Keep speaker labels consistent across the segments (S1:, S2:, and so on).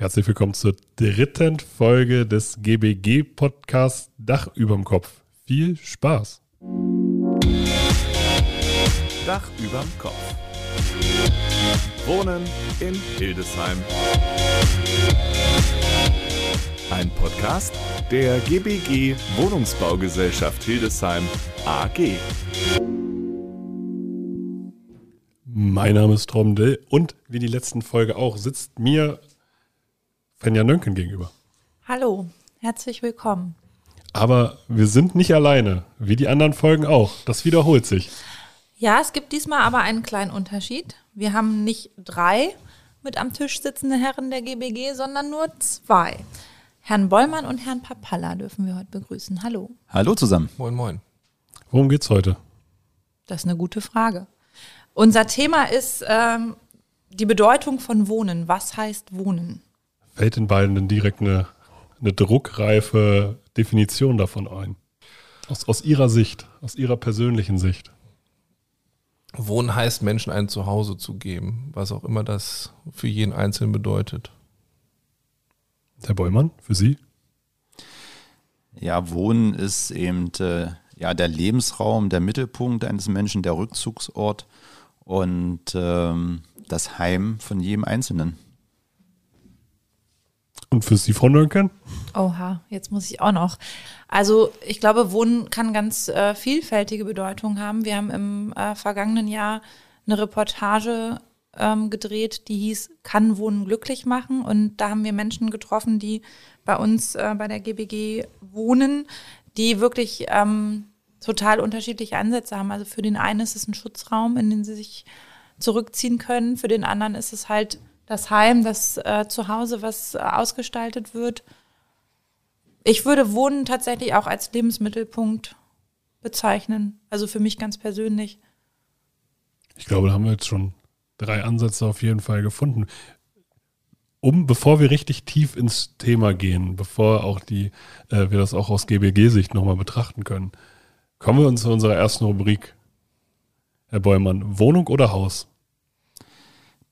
S1: Herzlich willkommen zur dritten Folge des GBG-Podcasts Dach überm Kopf. Viel Spaß!
S2: Dach überm Kopf. Wohnen in Hildesheim. Ein Podcast der GBG Wohnungsbaugesellschaft Hildesheim AG.
S1: Mein Name ist Tromdel und wie die letzten Folge auch sitzt mir Fenja Nönken gegenüber.
S3: Hallo, herzlich willkommen.
S1: Aber wir sind nicht alleine, wie die anderen Folgen auch. Das wiederholt sich.
S3: Ja, es gibt diesmal aber einen kleinen Unterschied. Wir haben nicht drei mit am Tisch sitzende Herren der GBG, sondern nur zwei. Herrn Bollmann und Herrn Papalla dürfen wir heute begrüßen. Hallo.
S4: Hallo zusammen.
S5: Moin, moin.
S1: Worum geht's heute?
S3: Das ist eine gute Frage. Unser Thema ist ähm, die Bedeutung von Wohnen. Was heißt Wohnen?
S1: Fällt den beiden denn direkt eine, eine druckreife Definition davon ein? Aus, aus ihrer Sicht, aus ihrer persönlichen Sicht.
S5: Wohnen heißt, Menschen ein Zuhause zu geben, was auch immer das für jeden Einzelnen bedeutet.
S1: Herr Bollmann, für Sie?
S4: Ja, Wohnen ist eben äh, ja, der Lebensraum, der Mittelpunkt eines Menschen, der Rückzugsort und ähm, das Heim von jedem Einzelnen.
S1: Und für Sie, Frau Nönken?
S3: Oha, jetzt muss ich auch noch. Also ich glaube, Wohnen kann ganz äh, vielfältige Bedeutung haben. Wir haben im äh, vergangenen Jahr eine Reportage ähm, gedreht, die hieß Kann Wohnen glücklich machen? Und da haben wir Menschen getroffen, die bei uns äh, bei der GBG wohnen, die wirklich ähm, total unterschiedliche Ansätze haben. Also für den einen ist es ein Schutzraum, in den sie sich zurückziehen können. Für den anderen ist es halt das Heim, das äh, Zuhause, was äh, ausgestaltet wird. Ich würde Wohnen tatsächlich auch als Lebensmittelpunkt bezeichnen. Also für mich ganz persönlich.
S1: Ich glaube, da haben wir jetzt schon drei Ansätze auf jeden Fall gefunden. Um, bevor wir richtig tief ins Thema gehen, bevor auch die, äh, wir das auch aus GBG-Sicht nochmal betrachten können, kommen wir uns zu unserer ersten Rubrik. Herr Bäumann, Wohnung oder Haus?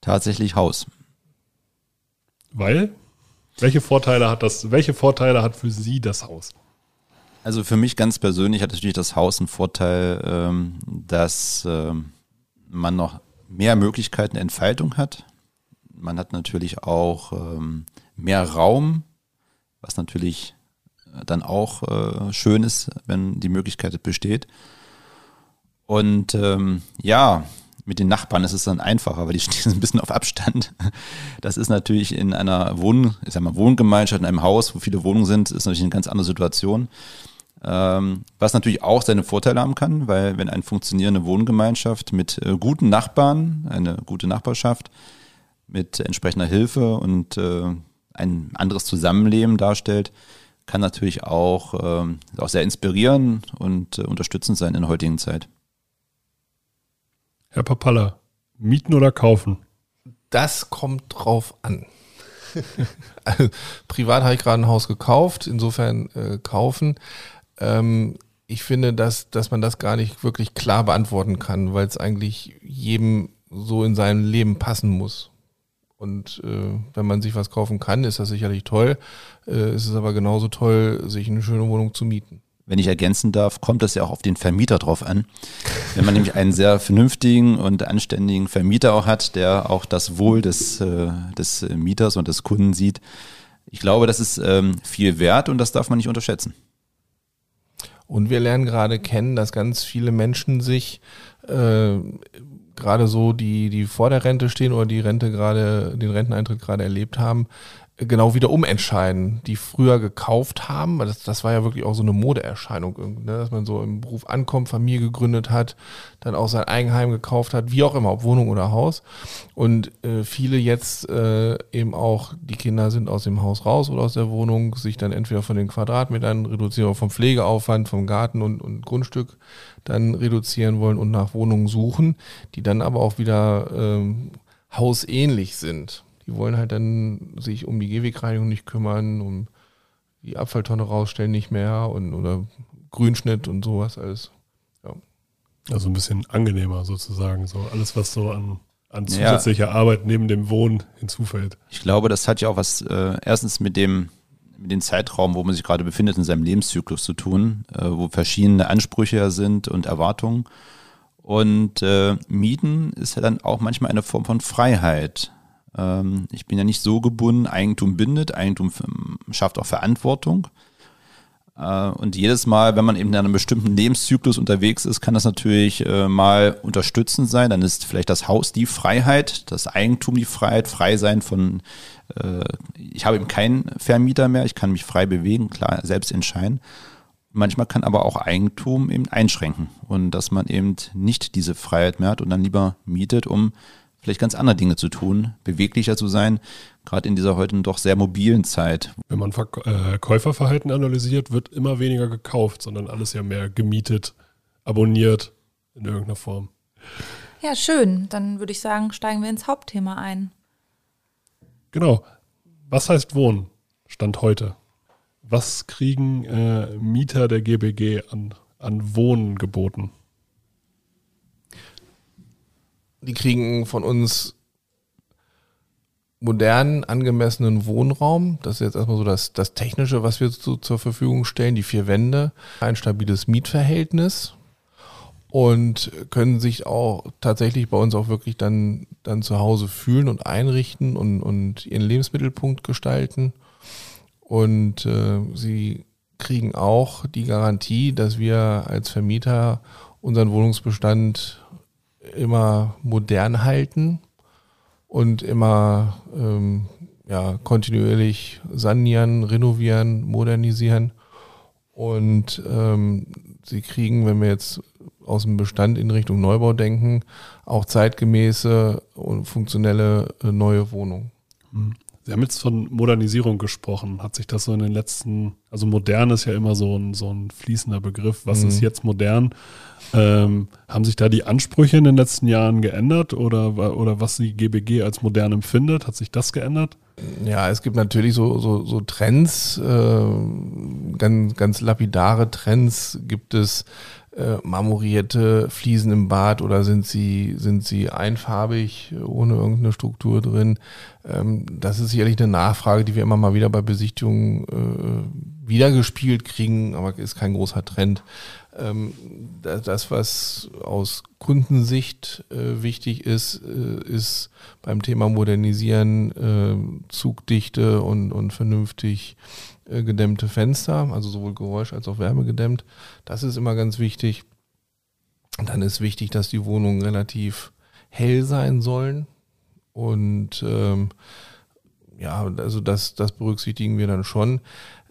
S4: Tatsächlich Haus.
S1: Weil? Welche Vorteile hat das, welche Vorteile hat für Sie das Haus?
S4: Also für mich ganz persönlich hat natürlich das Haus einen Vorteil, ähm, dass ähm, man noch mehr Möglichkeiten Entfaltung hat. Man hat natürlich auch ähm, mehr Raum, was natürlich dann auch äh, schön ist, wenn die Möglichkeit besteht. Und ja, mit den Nachbarn ist es dann einfacher, weil die stehen ein bisschen auf Abstand. Das ist natürlich in einer Wohn, ich sag mal, Wohngemeinschaft, in einem Haus, wo viele Wohnungen sind, ist natürlich eine ganz andere Situation. Ähm, was natürlich auch seine Vorteile haben kann, weil wenn eine funktionierende Wohngemeinschaft mit äh, guten Nachbarn, eine gute Nachbarschaft, mit entsprechender Hilfe und äh, ein anderes Zusammenleben darstellt, kann natürlich auch, ähm, auch sehr inspirieren und äh, unterstützend sein in der heutigen Zeit.
S1: Herr Papalla, mieten oder kaufen?
S5: Das kommt drauf an. also, privat habe ich gerade ein Haus gekauft, insofern äh, kaufen. Ähm, ich finde, dass, dass man das gar nicht wirklich klar beantworten kann, weil es eigentlich jedem so in seinem Leben passen muss. Und äh, wenn man sich was kaufen kann, ist das sicherlich toll. Äh, ist es aber genauso toll, sich eine schöne Wohnung zu mieten
S4: wenn ich ergänzen darf, kommt das ja auch auf den Vermieter drauf an. Wenn man nämlich einen sehr vernünftigen und anständigen Vermieter auch hat, der auch das Wohl des, äh, des Mieters und des Kunden sieht, ich glaube, das ist ähm, viel wert und das darf man nicht unterschätzen.
S5: Und wir lernen gerade kennen, dass ganz viele Menschen sich äh, gerade so, die, die vor der Rente stehen oder die Rente gerade, den Renteneintritt gerade erlebt haben, genau wieder umentscheiden, die früher gekauft haben. Das, das war ja wirklich auch so eine Modeerscheinung, ne? dass man so im Beruf ankommt, Familie gegründet hat, dann auch sein Eigenheim gekauft hat, wie auch immer, ob Wohnung oder Haus. Und äh, viele jetzt äh, eben auch, die Kinder sind aus dem Haus raus oder aus der Wohnung, sich dann entweder von den Quadratmetern reduzieren, vom Pflegeaufwand, vom Garten und, und Grundstück dann reduzieren wollen und nach Wohnungen suchen, die dann aber auch wieder ähm, hausähnlich sind. Die wollen halt dann sich um die Gehwegreinigung nicht kümmern, um die Abfalltonne rausstellen nicht mehr und oder Grünschnitt und sowas alles. Ja.
S1: Also ein bisschen angenehmer sozusagen, so alles, was so an an
S4: Ja.
S1: zusätzlicher Arbeit neben dem Wohnen hinzufällt.
S4: Ich glaube, das hat ja auch was äh, erstens mit dem mit dem Zeitraum, wo man sich gerade befindet in seinem Lebenszyklus zu tun, äh, wo verschiedene Ansprüche sind und Erwartungen. Und äh, Mieten ist ja dann auch manchmal eine Form von Freiheit. Ähm, ich bin ja nicht so gebunden, Eigentum bindet, Eigentum schafft auch Verantwortung. Äh, Und jedes Mal, wenn man eben in einem bestimmten Lebenszyklus unterwegs ist, kann das natürlich äh, mal unterstützend sein. Dann ist vielleicht das Haus die Freiheit, das Eigentum die Freiheit, frei sein von, äh, ich habe eben keinen Vermieter mehr, ich kann mich frei bewegen, klar, selbst entscheiden. Manchmal kann aber auch Eigentum eben einschränken und dass man eben nicht diese Freiheit mehr hat und dann lieber mietet, um vielleicht ganz andere Dinge zu tun, beweglicher zu sein, gerade in dieser heute doch sehr mobilen Zeit,
S1: Wenn man Verk äh, Käuferverhalten analysiert, wird immer weniger gekauft, sondern alles ja mehr gemietet, abonniert in irgendeiner Form.
S3: Ja, schön. Dann würde ich sagen, steigen wir ins Hauptthema ein.
S1: Genau. Was heißt Wohnen? Stand heute. Was kriegen äh, Mieter der GBG an, an Wohnen geboten?
S5: Die kriegen von uns modernen, angemessenen Wohnraum. Das ist jetzt erstmal so das, das Technische, was wir zu, zur Verfügung stellen. Die vier Wände, ein stabiles Mietverhältnis und können sich auch tatsächlich bei uns auch wirklich dann, dann zu Hause fühlen und einrichten und, und ihren Lebensmittelpunkt gestalten. Und äh, sie kriegen auch die Garantie, dass wir als Vermieter unseren Wohnungsbestand immer modern halten und immer ähm, ja, kontinuierlich sanieren, renovieren, modernisieren. Und ähm, sie kriegen, wenn wir jetzt aus dem Bestand in Richtung Neubau denken, auch zeitgemäße und funktionelle äh, neue Wohnungen.
S1: Sie haben jetzt von Modernisierung gesprochen. Hat sich das so in den letzten, also modern ist ja immer so ein, so ein fließender Begriff. Was
S5: Mhm.
S1: ist jetzt modern? Ähm, haben sich da die Ansprüche in den letzten Jahren geändert oder, oder was die GBG als modern empfindet? Hat sich das geändert?
S5: Ja, es gibt natürlich so, so, so Trends, äh, ganz, ganz lapidare Trends. Gibt es äh, marmorierte Fliesen im Bad oder sind sie, sind sie einfarbig, ohne irgendeine Struktur drin? Ähm, das ist sicherlich eine Nachfrage, die wir immer mal wieder bei Besichtigungen äh, wiedergespielt kriegen, aber ist kein großer Trend. Ähm, das, was aus Kundensicht äh, wichtig ist, äh, ist beim Thema Modernisieren äh, Zugdichte und, und vernünftig gedämmte Fenster, also sowohl Geräusch als auch Wärme gedämmt. Das ist immer ganz wichtig. Dann ist wichtig, dass die Wohnungen relativ hell sein sollen. Und ähm, ja, also das, das berücksichtigen wir dann schon.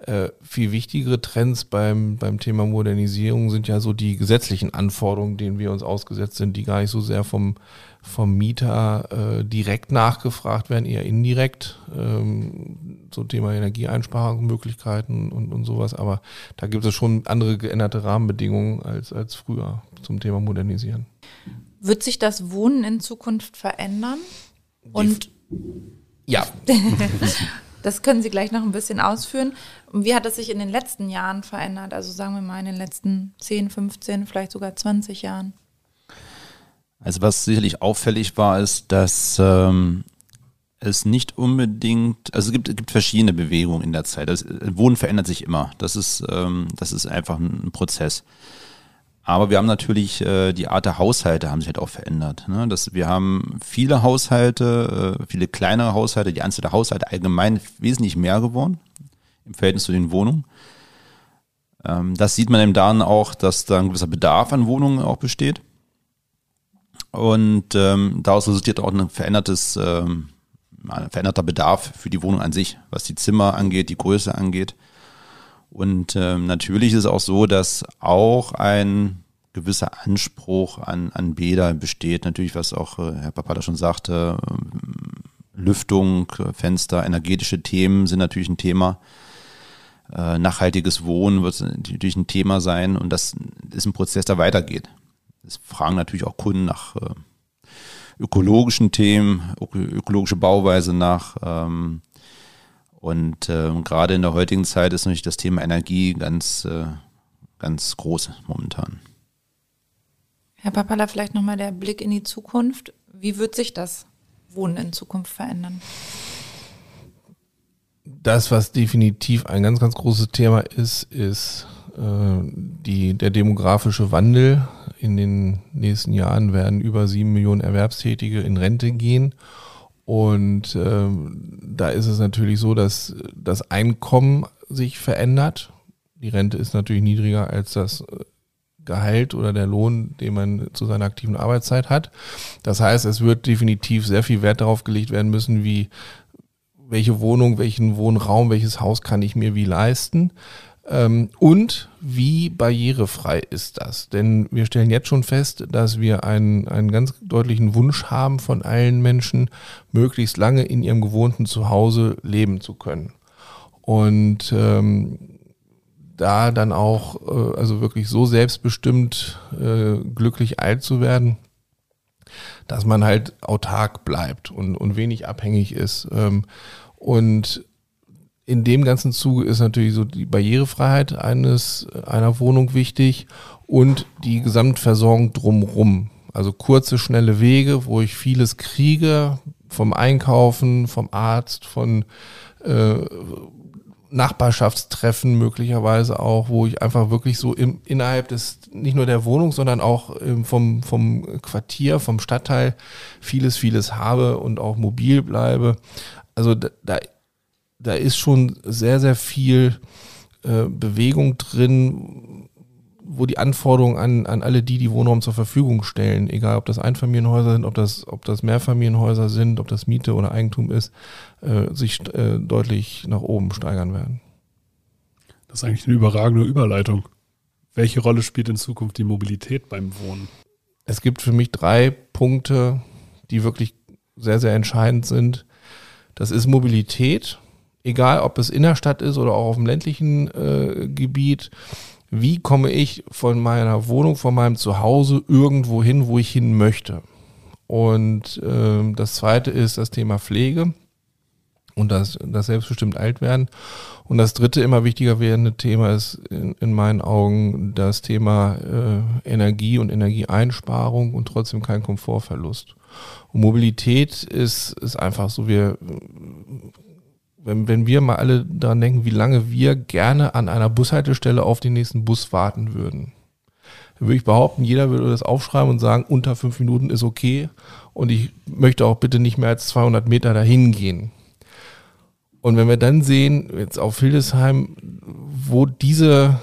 S5: Äh, viel wichtigere Trends beim, beim Thema Modernisierung sind ja so die gesetzlichen Anforderungen, denen wir uns ausgesetzt sind, die gar nicht so sehr vom, vom Mieter äh, direkt nachgefragt werden, eher indirekt. Ähm, so Thema Energieeinsparungsmöglichkeiten und, und sowas. Aber da gibt es schon andere geänderte Rahmenbedingungen als, als früher zum Thema Modernisieren.
S3: Wird sich das Wohnen in Zukunft verändern? Und
S5: Ja,
S3: das können Sie gleich noch ein bisschen ausführen. Und wie hat es sich in den letzten Jahren verändert? Also sagen wir mal in den letzten 10, 15, vielleicht sogar 20 Jahren.
S4: Also was sicherlich auffällig war, ist, dass ähm, es nicht unbedingt, also es gibt, es gibt verschiedene Bewegungen in der Zeit. Das Wohnen verändert sich immer. Das ist, ähm, das ist einfach ein Prozess. Aber wir haben natürlich äh, die Art der Haushalte haben sich halt auch verändert. Ne? Das, wir haben viele Haushalte, äh, viele kleinere Haushalte, die Anzahl der Haushalte allgemein wesentlich mehr geworden im Verhältnis zu den Wohnungen. Ähm, das sieht man eben daran auch, dass da ein gewisser Bedarf an Wohnungen auch besteht. Und ähm, daraus resultiert auch ein verändertes, ähm, ein veränderter Bedarf für die Wohnung an sich, was die Zimmer angeht, die Größe angeht. Und ähm, natürlich ist es auch so, dass auch ein gewisser Anspruch an, an Bäder besteht. Natürlich, was auch äh, Herr Papata schon sagte, ähm, Lüftung, äh, Fenster, energetische Themen sind natürlich ein Thema. Äh, nachhaltiges Wohnen wird natürlich ein Thema sein und das ist ein Prozess, der weitergeht. Es fragen natürlich auch Kunden nach äh, ökologischen Themen, öko ökologische Bauweise nach. Ähm, und ähm, gerade in der heutigen Zeit ist natürlich das Thema Energie ganz, äh, ganz groß momentan.
S3: Herr Papala, vielleicht nochmal der Blick in die Zukunft. wie wird sich das Wohnen in Zukunft verändern?
S5: Das, was definitiv ein ganz, ganz großes Thema ist, ist äh, die, der demografische Wandel. In den nächsten Jahren werden über sieben Millionen Erwerbstätige in Rente gehen. Und ähm, da ist es natürlich so, dass das Einkommen sich verändert. Die Rente ist natürlich niedriger als das äh, Gehalt oder der Lohn, den man zu seiner aktiven Arbeitszeit hat. Das heißt, es wird definitiv sehr viel Wert darauf gelegt werden müssen, wie welche Wohnung, welchen Wohnraum, welches Haus kann ich mir wie leisten. Ähm, und wie barrierefrei ist das? Denn wir stellen jetzt schon fest, dass wir einen, einen ganz deutlichen Wunsch haben von allen Menschen, möglichst lange in ihrem gewohnten Zuhause leben zu können. Und ähm, da dann auch, äh, also wirklich so selbstbestimmt äh, glücklich alt zu werden, dass man halt autark bleibt und, und wenig abhängig ist. Ähm, und in dem ganzen Zuge ist natürlich so die Barrierefreiheit eines, einer Wohnung wichtig und die Gesamtversorgung drumrum. Also kurze, schnelle Wege, wo ich vieles kriege, vom Einkaufen, vom Arzt, von äh, Nachbarschaftstreffen möglicherweise auch, wo ich einfach wirklich so im, innerhalb des, nicht nur der Wohnung, sondern auch ähm, vom, vom Quartier, vom Stadtteil vieles, vieles habe und auch mobil bleibe. Also da, da, da ist schon sehr, sehr viel äh, Bewegung drin, wo die Anforderungen an, an alle die, die Wohnraum zur Verfügung stellen, egal ob das Einfamilienhäuser sind, ob das, ob das Mehrfamilienhäuser sind, ob das Miete oder Eigentum ist, äh, sich äh, deutlich nach oben steigern werden.
S1: Das ist eigentlich eine überragende Überleitung. Welche Rolle spielt in Zukunft die Mobilität beim Wohnen?
S5: Es gibt für mich drei Punkte, die wirklich sehr, sehr entscheidend sind. Das ist Mobilität, egal ob es Innerstadt ist oder auch auf dem ländlichen äh, Gebiet wie komme ich von meiner Wohnung, von meinem Zuhause irgendwo hin, wo ich hin möchte. Und äh, das zweite ist das Thema Pflege und das, das selbstbestimmt alt werden. Und das dritte immer wichtiger werdende Thema ist in, in meinen Augen das Thema äh, Energie und Energieeinsparung und trotzdem kein Komfortverlust. Und Mobilität ist, ist einfach so, wir wenn, wenn wir mal alle daran denken, wie lange wir gerne an einer Bushaltestelle auf den nächsten Bus warten würden. Dann würde ich behaupten, jeder würde das aufschreiben und sagen, unter fünf Minuten ist okay und ich möchte auch bitte nicht mehr als 200 Meter dahin gehen. Und wenn wir dann sehen, jetzt auf Hildesheim, wo diese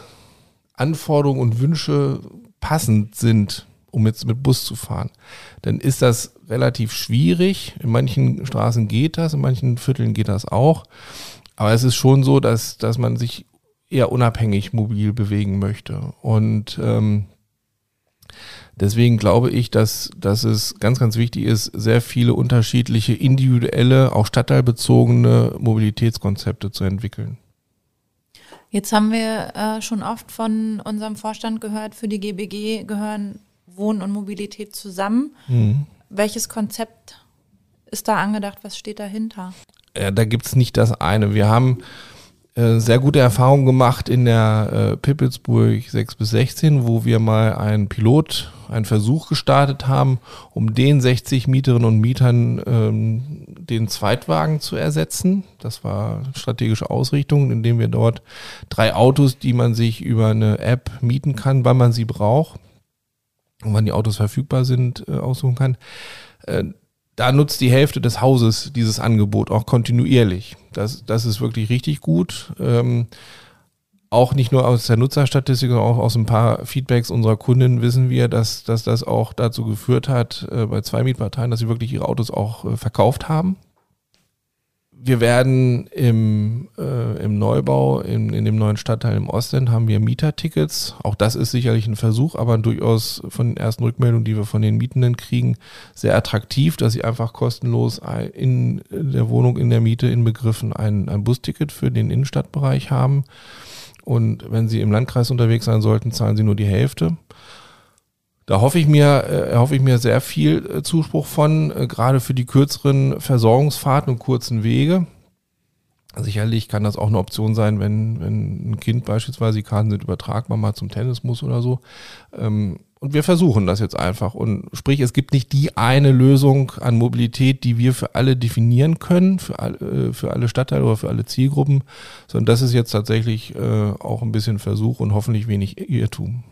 S5: Anforderungen und Wünsche passend sind, um jetzt mit Bus zu fahren, dann ist das relativ schwierig. In manchen Straßen geht das, in manchen Vierteln geht das auch. Aber es ist schon so, dass, dass man sich eher unabhängig mobil bewegen möchte. Und ähm, deswegen glaube ich, dass, dass es ganz, ganz wichtig ist, sehr viele unterschiedliche individuelle, auch stadtteilbezogene Mobilitätskonzepte zu entwickeln.
S3: Jetzt haben wir äh, schon oft von unserem Vorstand gehört, für die GBG gehören Wohnen und Mobilität zusammen. Mhm. Welches Konzept ist da angedacht? Was steht dahinter?
S5: Ja, da gibt es nicht das eine. Wir haben äh, sehr gute Erfahrungen gemacht in der äh, Pippelsburg 6 bis 16, wo wir mal einen Pilot, einen Versuch gestartet haben, um den 60 Mieterinnen und Mietern ähm, den Zweitwagen zu ersetzen. Das war strategische Ausrichtung, indem wir dort drei Autos, die man sich über eine App mieten kann, wann man sie braucht, wann die Autos verfügbar sind, äh, aussuchen kann. Äh, da nutzt die Hälfte des Hauses dieses Angebot auch kontinuierlich. Das, das ist wirklich richtig gut. Ähm, auch nicht nur aus der Nutzerstatistik, sondern auch aus ein paar Feedbacks unserer Kunden wissen wir, dass, dass das auch dazu geführt hat, äh, bei zwei Mietparteien, dass sie wirklich ihre Autos auch äh, verkauft haben wir werden im, äh, im Neubau, in, in dem neuen Stadtteil im Osten, haben wir Mietertickets. Auch das ist sicherlich ein Versuch, aber durchaus von den ersten Rückmeldungen, die wir von den Mietenden kriegen, sehr attraktiv, dass sie einfach kostenlos in der Wohnung, in der Miete inbegriffen ein, ein Busticket für den Innenstadtbereich haben. Und wenn sie im Landkreis unterwegs sein sollten, zahlen sie nur die Hälfte. Da hoffe ich mir, äh, hoffe ich mir sehr viel äh, Zuspruch von, äh, gerade für die kürzeren Versorgungsfahrten und kurzen Wege. Sicherlich kann das auch eine Option sein, wenn, wenn ein Kind beispielsweise, die Karten sind übertragbar, mal zum Tennis muss oder so. Ähm, und wir versuchen das jetzt einfach. Und sprich, es gibt nicht die eine Lösung an Mobilität, die wir für alle definieren können, für alle, äh, für alle Stadtteile oder für alle Zielgruppen, sondern das ist jetzt tatsächlich äh, auch ein bisschen Versuch und hoffentlich wenig Irrtum.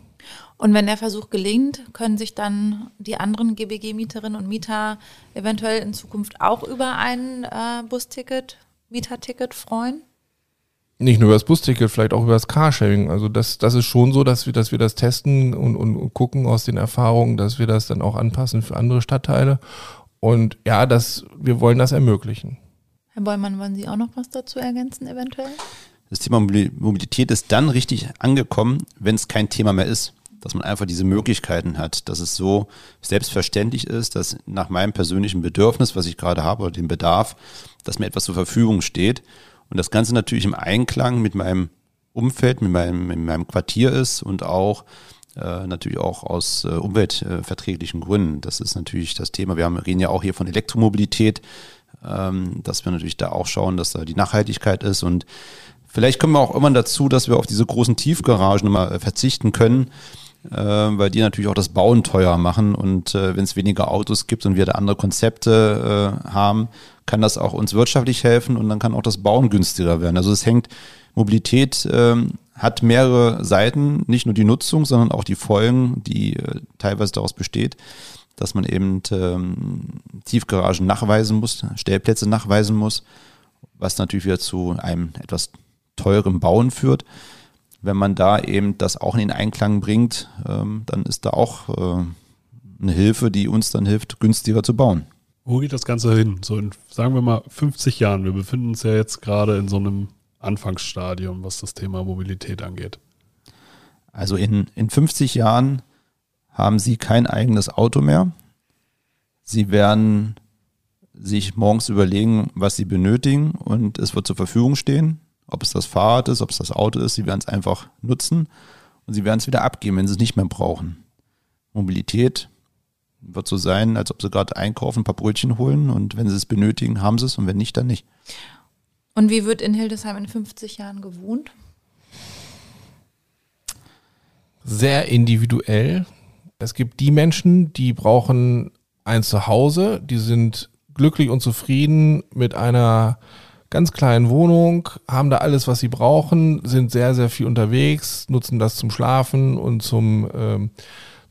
S3: Und wenn der Versuch gelingt, können sich dann die anderen GBG-Mieterinnen und Mieter eventuell in Zukunft auch über ein äh, Busticket, Mieterticket freuen?
S5: Nicht nur über das Busticket, vielleicht auch über das Carsharing. Also das, das ist schon so, dass wir, dass wir das testen und, und, und gucken aus den Erfahrungen, dass wir das dann auch anpassen für andere Stadtteile. Und ja, das, wir wollen das ermöglichen.
S3: Herr Bollmann, wollen Sie auch noch was dazu ergänzen, eventuell?
S4: Das Thema Mobilität ist dann richtig angekommen, wenn es kein Thema mehr ist. Dass man einfach diese Möglichkeiten hat, dass es so selbstverständlich ist, dass nach meinem persönlichen Bedürfnis, was ich gerade habe, oder dem Bedarf, dass mir etwas zur Verfügung steht und das Ganze natürlich im Einklang mit meinem Umfeld, mit meinem, mit meinem Quartier ist und auch äh, natürlich auch aus äh, umweltverträglichen Gründen. Das ist natürlich das Thema. Wir haben, reden ja auch hier von Elektromobilität, ähm, dass wir natürlich da auch schauen, dass da die Nachhaltigkeit ist und vielleicht kommen wir auch immer dazu, dass wir auf diese großen Tiefgaragen mal äh, verzichten können, äh, weil die natürlich auch das Bauen teuer machen und äh, wenn es weniger Autos gibt und wir da andere Konzepte äh, haben, kann das auch uns wirtschaftlich helfen und dann kann auch das Bauen günstiger werden. Also es hängt, Mobilität ähm, hat mehrere Seiten, nicht nur die Nutzung, sondern auch die Folgen, die äh, teilweise daraus besteht, dass man eben ähm, Tiefgaragen nachweisen muss, Stellplätze nachweisen muss, was natürlich wieder zu einem etwas teurem Bauen führt. Wenn man da eben das auch in den Einklang bringt, ähm, dann ist da auch äh, eine Hilfe, die uns dann hilft, günstiger zu bauen.
S1: Wo geht das Ganze hin? So in, sagen wir mal, 50 Jahren. Wir befinden uns ja jetzt gerade in so einem Anfangsstadium, was das Thema Mobilität angeht.
S4: Also in, in 50 Jahren haben Sie kein eigenes Auto mehr. Sie werden sich morgens überlegen, was Sie benötigen und es wird zur Verfügung stehen. Ob es das Fahrrad ist, ob es das Auto ist, Sie werden es einfach nutzen und Sie werden es wieder abgeben, wenn Sie es nicht mehr brauchen. Mobilität wird so sein, als ob sie gerade einkaufen, ein paar Brötchen holen und wenn sie es benötigen, haben sie es und wenn nicht, dann nicht.
S3: Und wie wird in Hildesheim in 50 Jahren gewohnt?
S5: Sehr individuell. Es gibt die Menschen, die brauchen ein Zuhause, die sind glücklich und zufrieden mit einer ganz kleinen Wohnung, haben da alles, was sie brauchen, sind sehr, sehr viel unterwegs, nutzen das zum Schlafen und zum ähm,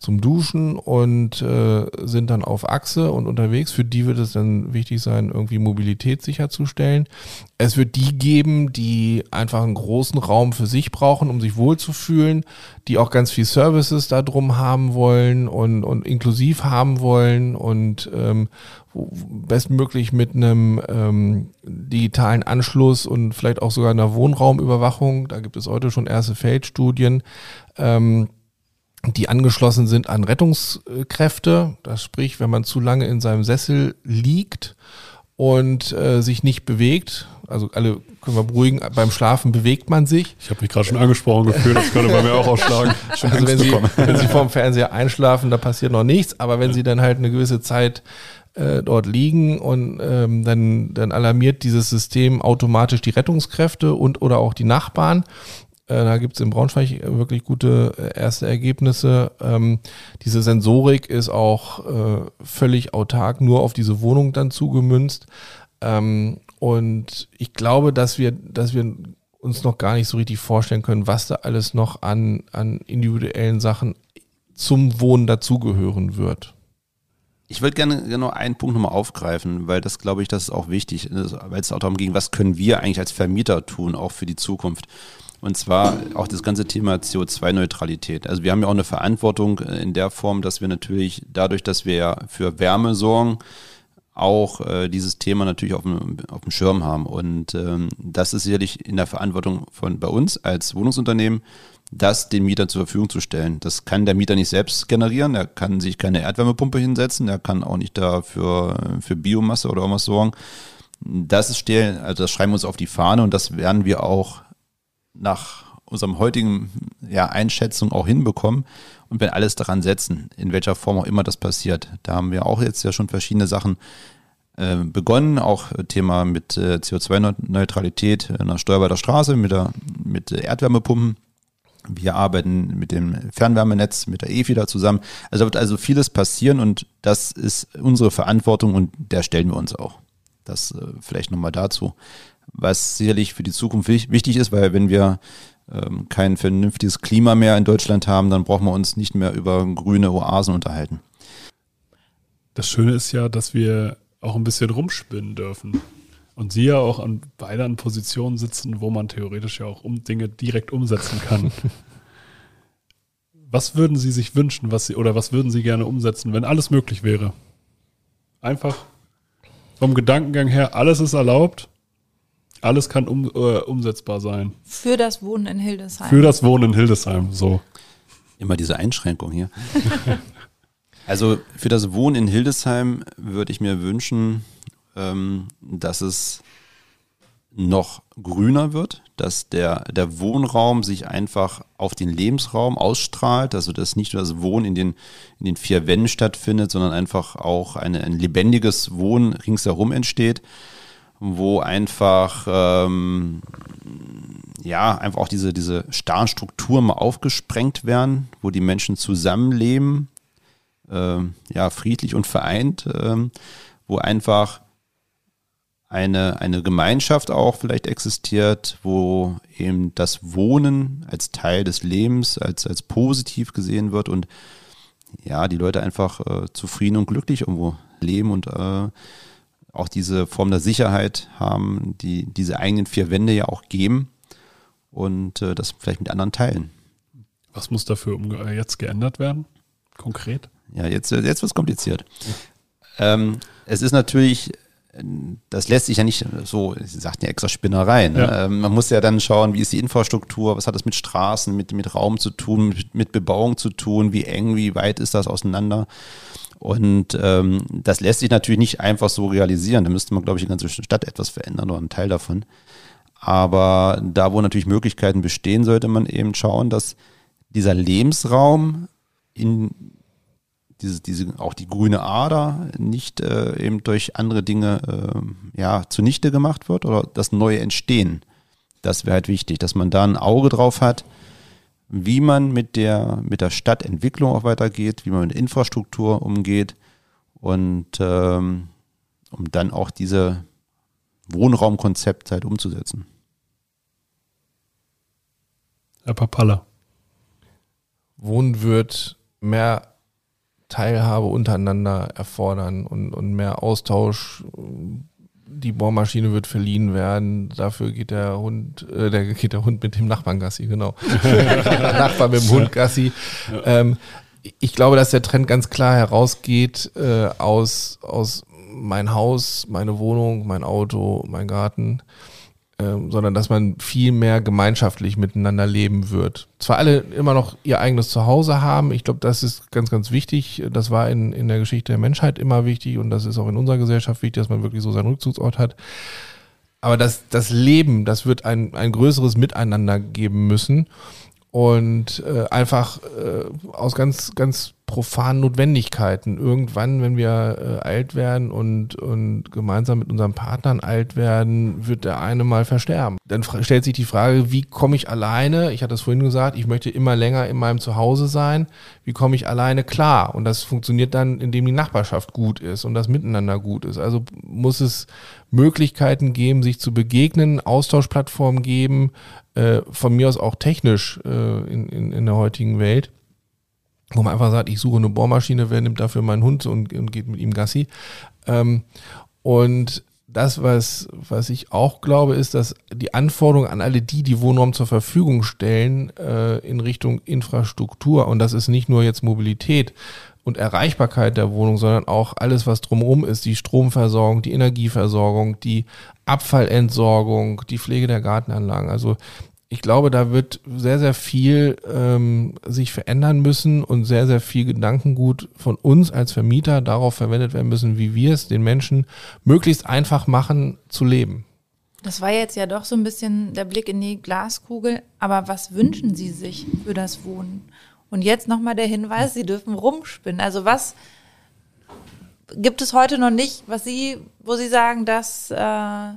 S5: zum Duschen und äh, sind dann auf Achse und unterwegs. Für die wird es dann wichtig sein, irgendwie Mobilität sicherzustellen. Es wird die geben, die einfach einen großen Raum für sich brauchen, um sich wohlzufühlen, die auch ganz viel Services da drum haben wollen und, und inklusiv haben wollen und ähm, bestmöglich mit einem ähm, digitalen Anschluss und vielleicht auch sogar einer Wohnraumüberwachung. Da gibt es heute schon erste Feldstudien. Ähm, die angeschlossen sind an Rettungskräfte. Das sprich, wenn man zu lange in seinem Sessel liegt und äh, sich nicht bewegt, also alle können wir beruhigen, beim Schlafen bewegt man sich.
S1: Ich habe mich gerade schon angesprochen gefühlt, das könnte bei mir auch ausschlagen.
S5: also wenn Sie, wenn Sie vorm Fernseher einschlafen, da passiert noch nichts, aber wenn Sie dann halt eine gewisse Zeit äh, dort liegen und ähm, dann, dann alarmiert dieses System automatisch die Rettungskräfte und oder auch die Nachbarn da gibt es in Braunschweig wirklich gute äh, erste Ergebnisse. Ähm, diese Sensorik ist auch äh, völlig autark, nur auf diese Wohnung dann zugemünzt. Ähm, und ich glaube, dass wir, dass wir uns noch gar nicht so richtig vorstellen können, was da alles noch an, an individuellen Sachen zum Wohnen dazugehören wird.
S4: Ich würde gerne genau einen Punkt nochmal aufgreifen, weil das glaube ich, das ist auch wichtig, weil es auch darum ging, was können wir eigentlich als Vermieter tun, auch für die Zukunft. Und zwar auch das ganze Thema CO2-Neutralität. Also wir haben ja auch eine Verantwortung äh, in der Form, dass wir natürlich dadurch, dass wir für Wärme sorgen, auch äh, dieses Thema natürlich auf dem, auf dem Schirm haben. Und ähm, das ist sicherlich in der Verantwortung von bei uns als Wohnungsunternehmen, das den Mietern zur Verfügung zu stellen. Das kann der Mieter nicht selbst generieren, er kann sich keine Erdwärmepumpe hinsetzen, er kann auch nicht dafür für Biomasse oder irgendwas sorgen. Das ist also das schreiben wir uns auf die Fahne und das werden wir auch nach unserem heutigen ja, Einschätzung auch hinbekommen und wenn alles daran setzen, in welcher Form auch immer das passiert. Da haben wir auch jetzt ja schon verschiedene Sachen äh, begonnen, auch Thema mit äh, CO2-Neutralität äh, nach Steuer bei der Straße, mit, der, mit Erdwärmepumpen. Wir arbeiten mit dem Fernwärmenetz, mit der EFI da zusammen. Also wird also vieles passieren und das ist unsere Verantwortung und der stellen wir uns auch. Das äh, vielleicht nochmal dazu. Was sicherlich für die Zukunft wichtig ist, weil wenn wir ähm, kein vernünftiges Klima mehr in Deutschland haben, dann brauchen wir uns nicht mehr über grüne Oasen unterhalten.
S1: Das Schöne ist ja, dass wir auch ein bisschen rumspinnen dürfen. Und sie ja auch an beide Positionen sitzen, wo man theoretisch ja auch um Dinge direkt umsetzen kann. was würden Sie sich wünschen, was Sie, oder was würden Sie gerne umsetzen, wenn alles möglich wäre? Einfach vom Gedankengang her, alles ist erlaubt, alles kann um, äh, umsetzbar sein.
S3: Für das Wohnen in Hildesheim.
S1: Für das Wohnen in Hildesheim, so.
S4: Immer diese Einschränkung hier. also für das Wohnen in Hildesheim würde ich mir wünschen, ähm, dass es noch grüner wird, dass der, der Wohnraum sich einfach auf den Lebensraum ausstrahlt, also dass nicht nur das Wohnen in den, in den vier Wänden stattfindet, sondern einfach auch eine, ein lebendiges Wohnen ringsherum entsteht, wo einfach, ähm, ja, einfach auch diese, diese starren Strukturen mal aufgesprengt werden, wo die Menschen zusammenleben, ähm, ja, friedlich und vereint, ähm, wo einfach eine, eine Gemeinschaft auch vielleicht existiert, wo eben das Wohnen als Teil des Lebens, als, als positiv gesehen wird und ja, die Leute einfach äh, zufrieden und glücklich irgendwo leben und äh, auch diese Form der Sicherheit haben, die diese eigenen vier Wände ja auch geben und äh, das vielleicht mit anderen teilen.
S1: Was muss dafür jetzt geändert werden? Konkret?
S4: Ja, jetzt, jetzt wird es kompliziert. Ähm, es ist natürlich das lässt sich ja nicht so, Sie sagten ja extra Spinnerei. Ne? Ja. Ähm, man muss ja dann schauen, wie ist die Infrastruktur, was hat das mit Straßen, mit, mit Raum zu tun, mit, mit Bebauung zu tun, wie eng, wie weit ist das auseinander. Und ähm, das lässt sich natürlich nicht einfach so realisieren. Da müsste man, glaube ich, die ganze Stadt etwas verändern oder einen Teil davon. Aber da, wo natürlich Möglichkeiten bestehen, sollte man eben schauen, dass dieser Lebensraum in diese, diese, auch die grüne Ader nicht äh, eben durch andere Dinge äh, ja, zunichte gemacht wird oder das neue Entstehen. Das wäre halt wichtig, dass man da ein Auge drauf hat, wie man mit der, mit der Stadtentwicklung auch weitergeht, wie man mit Infrastruktur umgeht und ähm, um dann auch diese Wohnraumkonzepte halt umzusetzen.
S1: Herr Papalla.
S5: Wohnen wird mehr Teilhabe untereinander erfordern und, und mehr Austausch. Die Bohrmaschine wird verliehen werden. Dafür geht der Hund, äh, der geht der Hund mit dem Nachbarn Gassi, genau. Nachbar mit dem Hund Gassi. Ähm, ich glaube, dass der Trend ganz klar herausgeht äh, aus, aus mein Haus, meine Wohnung, mein Auto, mein Garten sondern dass man viel mehr gemeinschaftlich miteinander leben wird. Zwar alle immer noch ihr eigenes Zuhause haben, ich glaube, das ist ganz, ganz wichtig. Das war in, in der Geschichte der Menschheit immer wichtig und das ist auch in unserer Gesellschaft wichtig, dass man wirklich so seinen Rückzugsort hat. Aber das, das Leben, das wird ein, ein größeres Miteinander geben müssen und äh, einfach äh, aus ganz, ganz profanen Notwendigkeiten. Irgendwann, wenn wir äh, alt werden und, und gemeinsam mit unseren Partnern alt werden, wird der eine mal versterben. Dann stellt sich die Frage, wie komme ich alleine, ich hatte es vorhin gesagt, ich möchte immer länger in meinem Zuhause sein, wie komme ich alleine klar? Und das funktioniert dann, indem die Nachbarschaft gut ist und das Miteinander gut ist. Also muss es Möglichkeiten geben, sich zu begegnen, Austauschplattformen geben, äh, von mir aus auch technisch äh, in, in, in der heutigen Welt wo man einfach sagt, ich suche eine Bohrmaschine, wer nimmt dafür meinen Hund und, und geht mit ihm Gassi. Ähm, und das, was, was ich auch glaube, ist, dass die Anforderungen an alle die, die Wohnraum zur Verfügung stellen, äh, in Richtung Infrastruktur, und das ist nicht nur jetzt Mobilität und Erreichbarkeit der Wohnung, sondern auch alles, was drumherum ist, die Stromversorgung, die Energieversorgung, die Abfallentsorgung, die Pflege der Gartenanlagen. Also ich glaube, da wird sehr, sehr viel ähm, sich verändern müssen und sehr, sehr viel Gedankengut von uns als Vermieter darauf verwendet werden müssen, wie wir es den Menschen möglichst einfach machen zu leben.
S3: Das war jetzt ja doch so ein bisschen der Blick in die Glaskugel. Aber was wünschen Sie sich für das Wohnen? Und jetzt nochmal der Hinweis, Sie dürfen rumspinnen. Also was gibt es heute noch nicht, was Sie, wo Sie sagen, dass äh,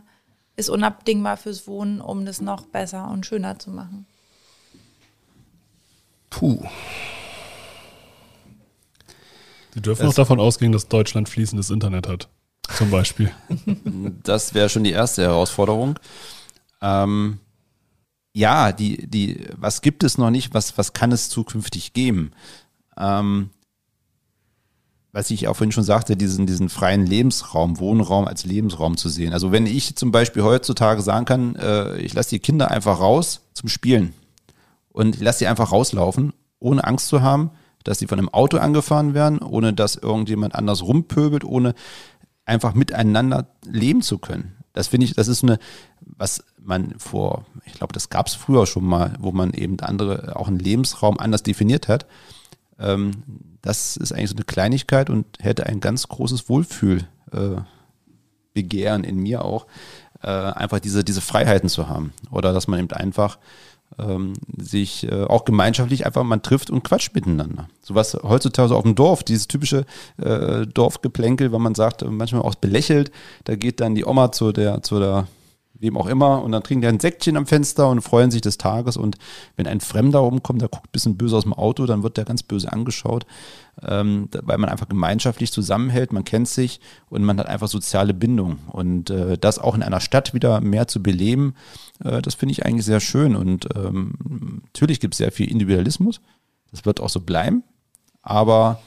S3: ist unabdingbar fürs Wohnen, um das noch besser und schöner zu machen.
S5: Puh.
S1: Sie dürfen auch davon ausgehen, dass Deutschland fließendes Internet hat. Zum Beispiel.
S4: Das wäre schon die erste Herausforderung. Ähm, ja, die, die, was gibt es noch nicht, was, was kann es zukünftig geben? Ähm, was ich auch vorhin schon sagte, diesen, diesen freien Lebensraum, Wohnraum als Lebensraum zu sehen. Also wenn ich zum Beispiel heutzutage sagen kann, äh, ich lasse die Kinder einfach raus zum Spielen und ich lasse sie einfach rauslaufen, ohne Angst zu haben, dass sie von einem Auto angefahren werden, ohne dass irgendjemand anders rumpöbelt, ohne einfach miteinander leben zu können. Das finde ich, das ist eine, was man vor, ich glaube, das gab es früher schon mal, wo man eben andere, auch einen Lebensraum anders definiert hat. Ähm, das ist eigentlich so eine Kleinigkeit und hätte ein ganz großes Wohlfühlbegehren äh, in mir auch, äh, einfach diese, diese Freiheiten zu haben. Oder dass man eben einfach ähm, sich äh, auch gemeinschaftlich einfach man trifft und quatscht miteinander. So was heutzutage so auf dem Dorf, dieses typische äh, Dorfgeplänkel, wenn man sagt, manchmal auch belächelt, da geht dann die Oma zu der, zu der wem auch immer, und dann trinken die ein Säckchen am Fenster und freuen sich des Tages. Und wenn ein Fremder rumkommt, der guckt ein bisschen böse aus dem Auto, dann wird der ganz böse angeschaut, ähm, weil man einfach gemeinschaftlich zusammenhält, man kennt sich und man hat einfach soziale Bindung. Und äh, das auch in einer Stadt wieder mehr zu beleben, äh, das finde ich eigentlich sehr schön. Und ähm, natürlich gibt es sehr viel Individualismus, das wird auch so bleiben, aber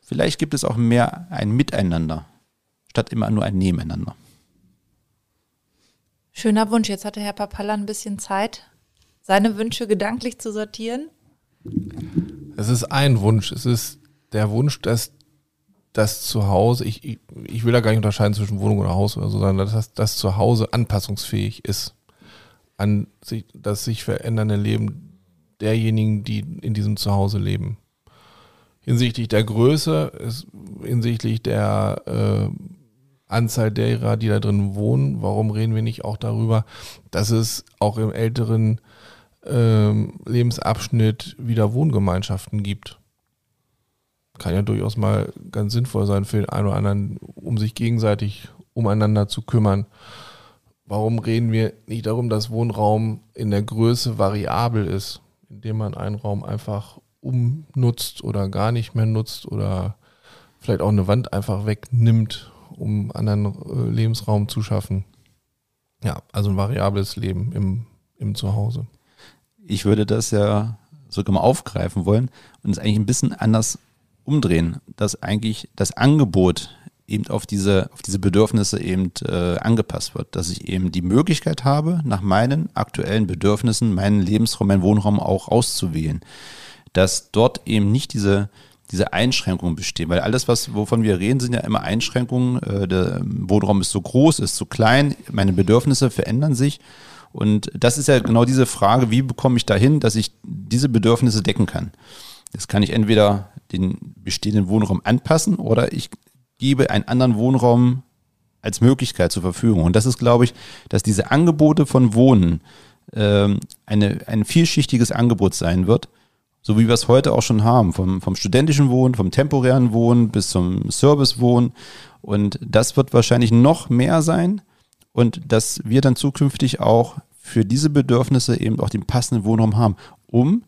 S4: vielleicht gibt es auch mehr ein Miteinander, statt immer nur ein Nebeneinander.
S3: Schöner Wunsch. Jetzt hatte Herr Papalla ein bisschen Zeit, seine Wünsche gedanklich zu sortieren.
S5: Es ist ein Wunsch. Es ist der Wunsch, dass das Zuhause, ich, ich, ich will da gar nicht unterscheiden zwischen Wohnung oder Haus oder so, sondern dass das Zuhause anpassungsfähig ist an sich, das sich verändernde Leben derjenigen, die in diesem Zuhause leben. Hinsichtlich der Größe, hinsichtlich der äh, Anzahl derer, die da drin wohnen. Warum reden wir nicht auch darüber, dass es auch im älteren ähm, Lebensabschnitt wieder Wohngemeinschaften gibt? Kann ja durchaus mal ganz sinnvoll sein für den einen oder anderen, um sich gegenseitig umeinander zu kümmern. Warum reden wir nicht darum, dass Wohnraum in der Größe variabel ist, indem man einen Raum einfach umnutzt oder gar nicht mehr nutzt oder vielleicht auch eine Wand einfach wegnimmt um anderen äh, Lebensraum zu schaffen. Ja, also ein variables Leben im, im Zuhause.
S4: Ich würde das ja sogar mal aufgreifen wollen und es eigentlich ein bisschen anders umdrehen, dass eigentlich das Angebot eben auf diese, auf diese Bedürfnisse eben äh, angepasst wird, dass ich eben die Möglichkeit habe, nach meinen aktuellen Bedürfnissen meinen Lebensraum, meinen Wohnraum auch auszuwählen. Dass dort eben nicht diese diese Einschränkungen bestehen. Weil alles, was, wovon wir reden, sind ja immer Einschränkungen. Äh, der Wohnraum ist zu groß, ist zu klein, meine Bedürfnisse verändern sich. Und das ist ja genau diese Frage, wie bekomme ich dahin, dass ich diese Bedürfnisse decken kann. Das kann ich entweder den bestehenden Wohnraum anpassen oder ich gebe einen anderen Wohnraum als Möglichkeit zur Verfügung. Und das ist, glaube ich, dass diese Angebote von Wohnen ähm, eine, ein vielschichtiges Angebot sein wird so wie wir es heute auch schon haben, vom, vom studentischen Wohnen, vom temporären Wohnen bis zum Servicewohnen. Und das wird wahrscheinlich noch mehr sein und dass wir dann zukünftig auch für diese Bedürfnisse eben auch den passenden Wohnraum haben, um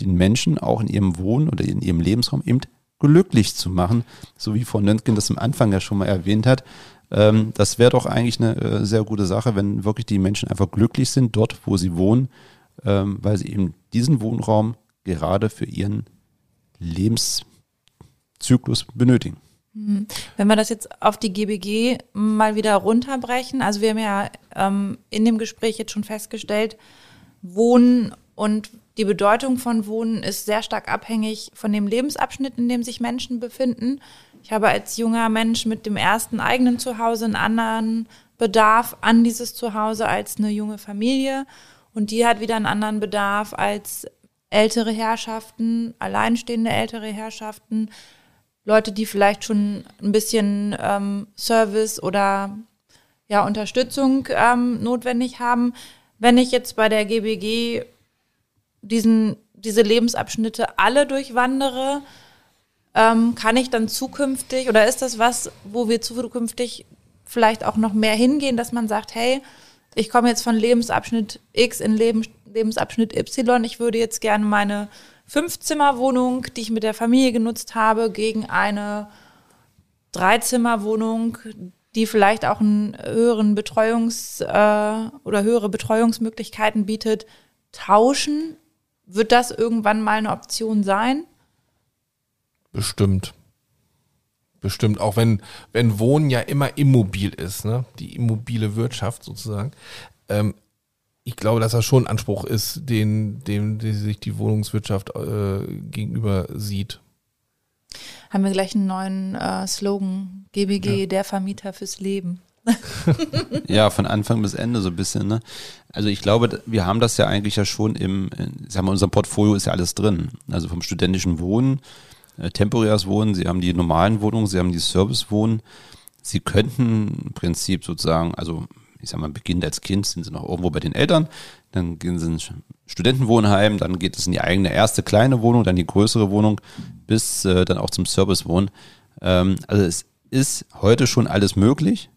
S4: den Menschen auch in ihrem Wohnen oder in ihrem Lebensraum eben glücklich zu machen, so wie Frau Nöntgen das am Anfang ja schon mal erwähnt hat. Ähm, das wäre doch eigentlich eine äh, sehr gute Sache, wenn wirklich die Menschen einfach glücklich sind dort, wo sie wohnen, ähm, weil sie eben diesen Wohnraum gerade für ihren Lebenszyklus benötigen.
S3: Mhm. Wenn wir das jetzt auf die GBG mal wieder runterbrechen, also wir haben ja ähm, in dem Gespräch jetzt schon festgestellt, Wohnen und die Bedeutung von Wohnen ist sehr stark abhängig von dem Lebensabschnitt, in dem sich Menschen befinden. Ich habe als junger Mensch mit dem ersten eigenen Zuhause einen anderen Bedarf an dieses Zuhause als eine junge Familie. Und die hat wieder einen anderen Bedarf als ältere Herrschaften, alleinstehende ältere Herrschaften, Leute, die vielleicht schon ein bisschen ähm, Service oder ja, Unterstützung ähm, notwendig haben. Wenn ich jetzt bei der GBG diesen, diese Lebensabschnitte alle durchwandere, ähm, kann ich dann zukünftig oder ist das was, wo wir zukünftig vielleicht auch noch mehr hingehen, dass man sagt, hey, ich komme jetzt von Lebensabschnitt X in Leben, Lebensabschnitt Y. Ich würde jetzt gerne meine Fünfzimmerwohnung, die ich mit der Familie genutzt habe, gegen eine Dreizimmerwohnung, die vielleicht auch einen höheren Betreuungs- äh, oder höhere Betreuungsmöglichkeiten bietet, tauschen? Wird das irgendwann mal eine Option sein?
S5: Bestimmt. Bestimmt, auch wenn, wenn Wohnen ja immer immobil ist, ne? die immobile Wirtschaft sozusagen. Ähm, ich glaube, dass das schon ein Anspruch ist, den, dem die sich die Wohnungswirtschaft äh, gegenüber sieht.
S3: Haben wir gleich einen neuen äh, Slogan, GBG, ja. der Vermieter fürs Leben.
S4: ja, von Anfang bis Ende so ein bisschen. Ne? Also ich glaube, wir haben das ja eigentlich ja schon im, in, sagen wir, unserem Portfolio ist ja alles drin. Also vom studentischen Wohnen, äh, temporäres Wohnen, Sie haben die normalen Wohnungen, Sie haben die Servicewohnen. Sie könnten im Prinzip sozusagen, also ich sag mal, beginnend als Kind sind Sie noch irgendwo bei den Eltern, dann gehen Sie ins Studentenwohnheim, dann geht es in die eigene erste kleine Wohnung, dann die größere Wohnung, bis äh, dann auch zum Servicewohnen. Ähm, also es ist heute schon alles möglich.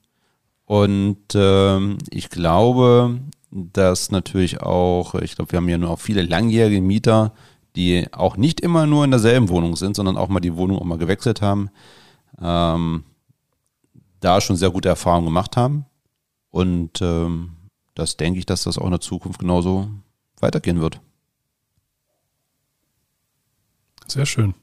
S4: Und ähm, ich glaube, dass natürlich auch, ich glaube, wir haben ja nur auch viele langjährige Mieter, die auch nicht immer nur in derselben Wohnung sind, sondern auch mal die Wohnung auch mal gewechselt haben, ähm, da schon sehr gute Erfahrungen gemacht haben. Und ähm, das denke ich, dass das auch in der Zukunft genauso weitergehen wird.
S1: Sehr schön.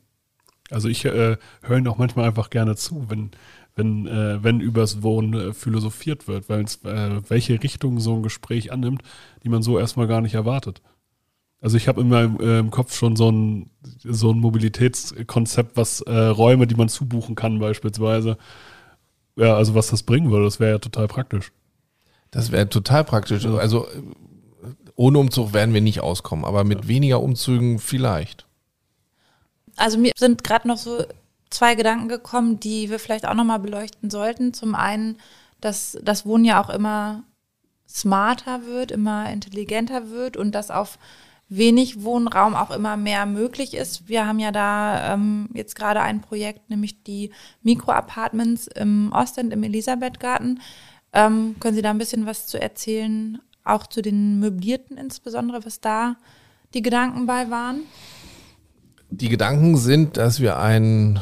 S1: Also ich äh, höre Ihnen auch manchmal einfach gerne zu, wenn wenn, äh, wenn übers Wohnen äh, philosophiert wird, weil es äh, welche Richtung so ein Gespräch annimmt, die man so erstmal gar nicht erwartet. Also ich habe in meinem äh, Kopf schon so ein, so ein Mobilitätskonzept, was äh, Räume, die man zubuchen kann beispielsweise, ja, also was das bringen würde, das wäre ja total praktisch.
S5: Das wäre total praktisch. Also ohne Umzug werden wir nicht auskommen, aber mit weniger Umzügen vielleicht.
S3: Also mir sind gerade noch so zwei Gedanken gekommen, die wir vielleicht auch nochmal beleuchten sollten. Zum einen, dass das Wohnen ja auch immer smarter wird, immer intelligenter wird und dass auf wenig Wohnraum auch immer mehr möglich ist. Wir haben ja da ähm, jetzt gerade ein Projekt, nämlich die Mikroapartments im Ostend im Elisabethgarten. Ähm, können Sie da ein bisschen was zu erzählen, auch zu den Möblierten insbesondere, was da die Gedanken bei waren?
S5: Die Gedanken sind, dass wir ein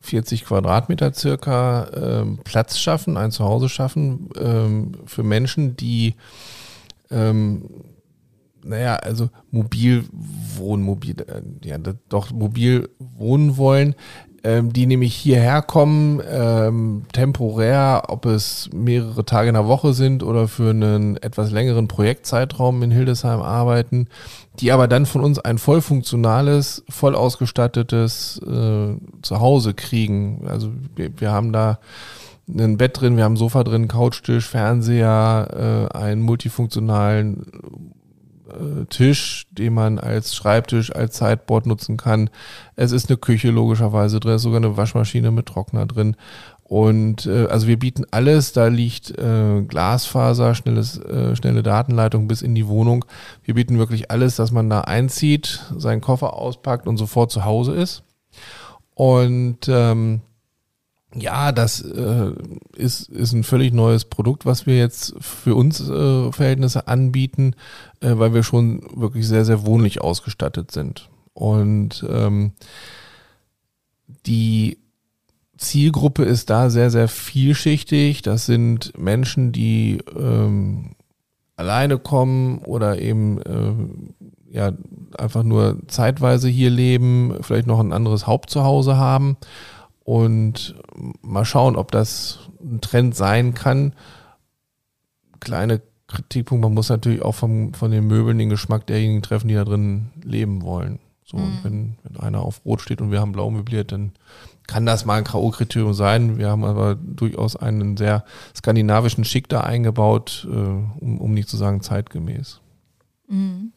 S5: 40 Quadratmeter circa ähm, Platz schaffen, ein Zuhause schaffen ähm, für Menschen, die, ähm, naja, also mobil wohnen, mobil, äh, ja, doch mobil wohnen wollen, die nämlich hierher kommen, ähm, temporär, ob es mehrere Tage in der Woche sind oder für einen etwas längeren Projektzeitraum in Hildesheim arbeiten, die aber dann von uns ein voll funktionales, voll ausgestattetes äh, Zuhause kriegen. Also wir, wir haben da ein Bett drin, wir haben ein Sofa drin, Couchtisch, Fernseher, äh, einen multifunktionalen äh, Tisch, den man als Schreibtisch, als Sideboard nutzen kann. Es ist eine Küche logischerweise drin, ist sogar eine Waschmaschine mit Trockner drin. Und äh, also wir bieten alles, da liegt äh, Glasfaser, schnelles, äh, schnelle Datenleitung bis in die Wohnung. Wir bieten wirklich alles, dass man da einzieht, seinen Koffer auspackt und sofort zu Hause ist. Und ähm, ja, das äh, ist, ist ein völlig neues Produkt, was wir jetzt für uns äh, Verhältnisse anbieten, äh, weil wir schon wirklich sehr, sehr wohnlich ausgestattet sind. Und ähm, die Zielgruppe ist da sehr, sehr vielschichtig. Das sind Menschen, die ähm, alleine kommen oder eben äh, ja einfach nur zeitweise hier leben, vielleicht noch ein anderes Hauptzuhause haben und mal schauen, ob das ein Trend sein kann. Kleine Kritikpunkt, man muss natürlich auch vom, von den Möbeln den Geschmack derjenigen treffen, die da drin leben wollen. So, mhm. und wenn, wenn einer auf Rot steht und wir haben blau möbliert, dann kann das mal ein K.O.-Kriterium sein. Wir haben aber durchaus einen sehr skandinavischen Schick da eingebaut, äh, um, um nicht zu sagen zeitgemäß.
S3: Mhm.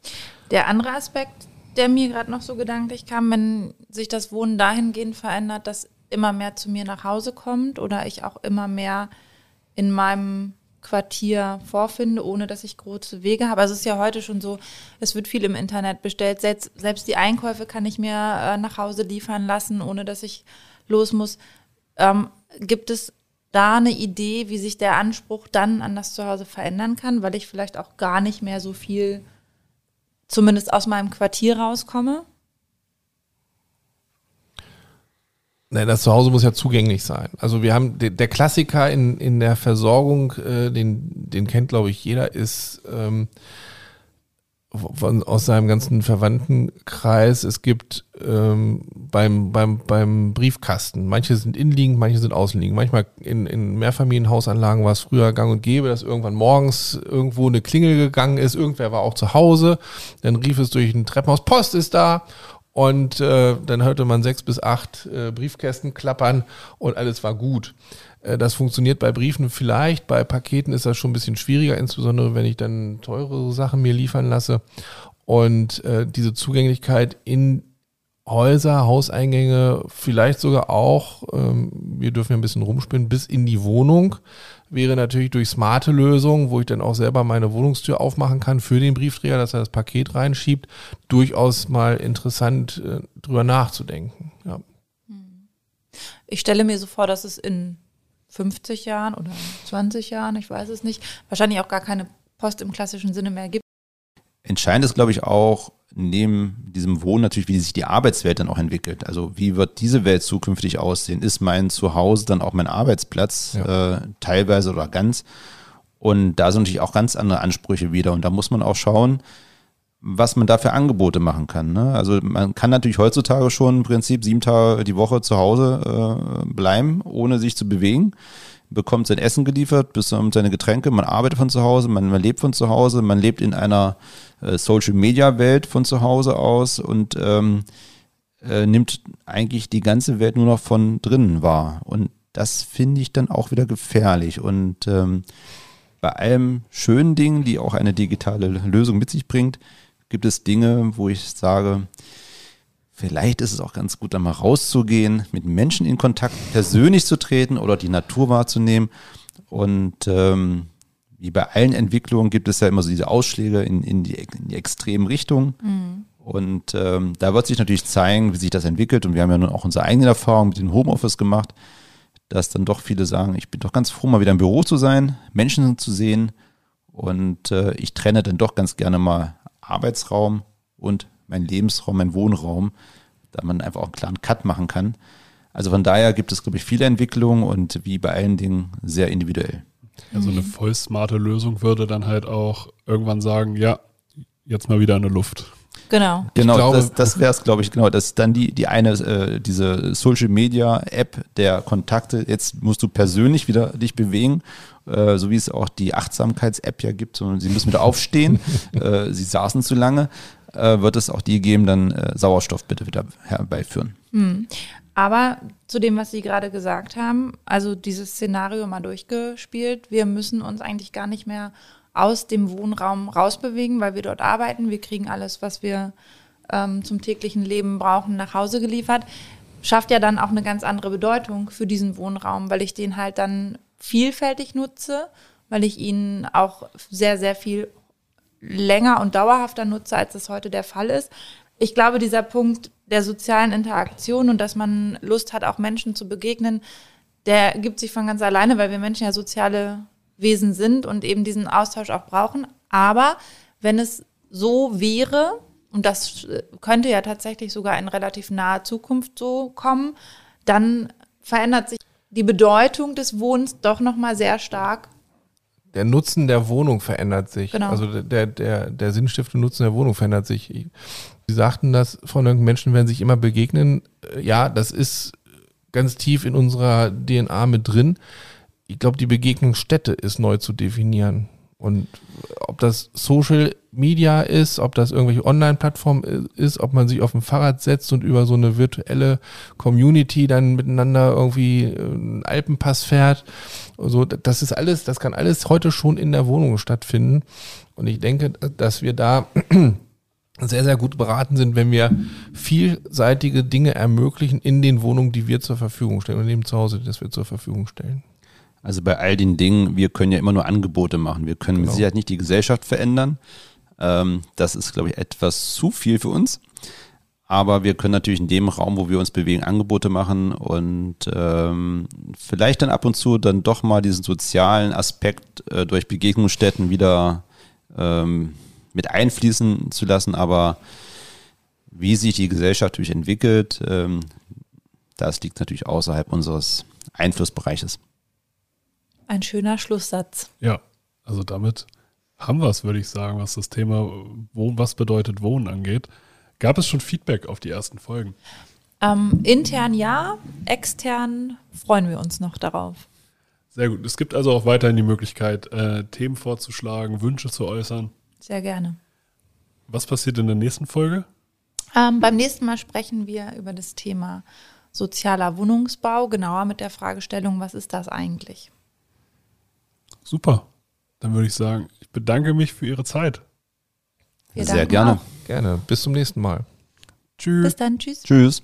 S3: Der andere Aspekt, der mir gerade noch so gedanklich kam, wenn sich das Wohnen dahingehend verändert, dass immer mehr zu mir nach Hause kommt oder ich auch immer mehr in meinem Quartier vorfinde, ohne dass ich große Wege habe. Also es ist ja heute schon so, es wird viel im Internet bestellt. Selbst, selbst die Einkäufe kann ich mir äh, nach Hause liefern lassen, ohne dass ich los muss. Ähm, gibt es da eine Idee, wie sich der Anspruch dann an das Zuhause verändern kann, weil ich vielleicht auch gar nicht mehr so viel, zumindest aus meinem Quartier rauskomme?
S5: Nein, das Zuhause muss ja zugänglich sein. Also wir haben der Klassiker in, in der Versorgung, äh, den, den kennt glaube ich jeder, ist ähm, von, aus seinem ganzen Verwandtenkreis. Es gibt ähm, beim, beim, beim Briefkasten, manche sind innenliegend, manche sind außenliegend. Manchmal in, in Mehrfamilienhausanlagen war es früher gang und gäbe, dass irgendwann morgens irgendwo eine Klingel gegangen ist, irgendwer war auch zu Hause, dann rief es durch ein Treppenhaus, Post ist da und äh, dann hörte man sechs bis acht äh, Briefkästen klappern und alles war gut. Äh, das funktioniert bei Briefen vielleicht, bei Paketen ist das schon ein bisschen schwieriger, insbesondere wenn ich dann teure Sachen mir liefern lasse. Und äh, diese Zugänglichkeit in Häuser, Hauseingänge, vielleicht sogar auch, ähm, wir dürfen ja ein bisschen rumspinnen, bis in die Wohnung wäre natürlich durch smarte Lösungen, wo ich dann auch selber meine Wohnungstür aufmachen kann für den Briefträger, dass er das Paket reinschiebt, durchaus mal interessant äh, drüber nachzudenken. Ja.
S3: Ich stelle mir so vor, dass es in 50 Jahren oder 20 Jahren, ich weiß es nicht, wahrscheinlich auch gar keine Post im klassischen Sinne mehr gibt.
S4: Entscheidend ist, glaube ich, auch neben diesem Wohnen natürlich, wie sich die Arbeitswelt dann auch entwickelt. Also wie wird diese Welt zukünftig aussehen? Ist mein Zuhause dann auch mein Arbeitsplatz, ja. äh, teilweise oder ganz? Und da sind natürlich auch ganz andere Ansprüche wieder. Und da muss man auch schauen, was man da für Angebote machen kann. Ne? Also man kann natürlich heutzutage schon im Prinzip sieben Tage die Woche zu Hause äh, bleiben, ohne sich zu bewegen bekommt sein Essen geliefert, bekommt seine Getränke, man arbeitet von zu Hause, man, man lebt von zu Hause, man lebt in einer äh, Social Media Welt von zu Hause aus und ähm, äh, nimmt eigentlich die ganze Welt nur noch von drinnen wahr. Und das finde ich dann auch wieder gefährlich. Und ähm, bei allem schönen Dingen, die auch eine digitale Lösung mit sich bringt, gibt es Dinge, wo ich sage, Vielleicht ist es auch ganz gut, da mal rauszugehen, mit Menschen in Kontakt persönlich zu treten oder die Natur wahrzunehmen. Und ähm, wie bei allen Entwicklungen gibt es ja immer so diese Ausschläge in, in, die, in die extremen Richtungen. Mhm. Und ähm, da wird sich natürlich zeigen, wie sich das entwickelt. Und wir haben ja nun auch unsere eigene Erfahrung mit dem Homeoffice gemacht, dass dann doch viele sagen, ich bin doch ganz froh, mal wieder im Büro zu sein, Menschen zu sehen. Und äh, ich trenne dann doch ganz gerne mal Arbeitsraum und mein Lebensraum, mein Wohnraum, da man einfach auch einen klaren Cut machen kann. Also von daher gibt es, glaube ich, viele Entwicklungen und wie bei allen Dingen sehr individuell.
S1: Also eine voll smarte Lösung würde dann halt auch irgendwann sagen, ja, jetzt mal wieder eine Luft.
S3: Genau.
S4: Genau, glaube, das, das wäre es, glaube ich, genau. Das ist dann die, die eine, äh, diese Social Media App der Kontakte. Jetzt musst du persönlich wieder dich bewegen, äh, so wie es auch die Achtsamkeits-App ja gibt. So, sie müssen wieder aufstehen. äh, sie saßen zu lange äh, wird es auch die geben, dann äh, Sauerstoff bitte wieder herbeiführen.
S3: Hm. Aber zu dem, was Sie gerade gesagt haben, also dieses Szenario mal durchgespielt, wir müssen uns eigentlich gar nicht mehr aus dem Wohnraum rausbewegen, weil wir dort arbeiten. Wir kriegen alles, was wir ähm, zum täglichen Leben brauchen, nach Hause geliefert. Schafft ja dann auch eine ganz andere Bedeutung für diesen Wohnraum, weil ich den halt dann vielfältig nutze, weil ich ihn auch sehr, sehr viel länger und dauerhafter nutze, als das heute der Fall ist. Ich glaube, dieser Punkt der sozialen Interaktion und dass man Lust hat, auch Menschen zu begegnen, der gibt sich von ganz alleine, weil wir Menschen ja soziale Wesen sind und eben diesen Austausch auch brauchen. Aber wenn es so wäre, und das könnte ja tatsächlich sogar in relativ naher Zukunft so kommen, dann verändert sich die Bedeutung des Wohnens doch nochmal sehr stark
S5: der Nutzen der Wohnung verändert sich.
S3: Genau.
S5: Also der, der, der sinnstiftende Nutzen der Wohnung verändert sich. Sie sagten das, von irgendwelchen Menschen werden sich immer begegnen. Äh, ja, das ist ganz tief in unserer DNA mit drin. Ich glaube, die Begegnungsstätte ist neu zu definieren. Und ob das Social Media ist, ob das irgendwelche Online-Plattformen ist, ob man sich auf ein Fahrrad setzt und über so eine virtuelle Community dann miteinander irgendwie äh, einen Alpenpass fährt. So, das ist alles, das kann alles heute schon in der Wohnung stattfinden. Und ich denke, dass wir da sehr, sehr gut beraten sind, wenn wir vielseitige Dinge ermöglichen in den Wohnungen, die wir zur Verfügung stellen und eben zu Hause, das wir zur Verfügung stellen.
S4: Also bei all den Dingen, wir können ja immer nur Angebote machen. Wir können genau. mit Sicherheit nicht die Gesellschaft verändern. Ähm, das ist, glaube ich, etwas zu viel für uns. Aber wir können natürlich in dem Raum, wo wir uns bewegen, Angebote machen und ähm, vielleicht dann ab und zu dann doch mal diesen sozialen Aspekt äh, durch Begegnungsstätten wieder ähm, mit einfließen zu lassen. Aber wie sich die Gesellschaft natürlich entwickelt, ähm, das liegt natürlich außerhalb unseres Einflussbereiches.
S3: Ein schöner Schlusssatz.
S1: Ja, also damit haben wir es, würde ich sagen, was das Thema Wohn, was bedeutet Wohnen angeht. Gab es schon Feedback auf die ersten Folgen?
S3: Ähm, intern ja, extern freuen wir uns noch darauf.
S1: Sehr gut. Es gibt also auch weiterhin die Möglichkeit, äh, Themen vorzuschlagen, Wünsche zu äußern.
S3: Sehr gerne.
S1: Was passiert in der nächsten Folge?
S3: Ähm, beim nächsten Mal sprechen wir über das Thema sozialer Wohnungsbau, genauer mit der Fragestellung, was ist das eigentlich?
S1: Super. Dann würde ich sagen, ich bedanke mich für Ihre Zeit.
S3: Wir
S4: Sehr gerne.
S3: auch.
S5: Gerne. Bis zum nächsten Mal.
S1: Tschüss.
S3: Bis dann, tschüss.
S4: Tschüss.